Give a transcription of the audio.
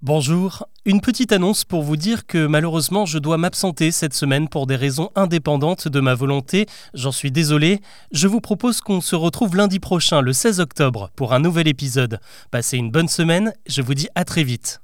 Bonjour, une petite annonce pour vous dire que malheureusement je dois m'absenter cette semaine pour des raisons indépendantes de ma volonté, j'en suis désolé. Je vous propose qu'on se retrouve lundi prochain, le 16 octobre, pour un nouvel épisode. Passez une bonne semaine, je vous dis à très vite.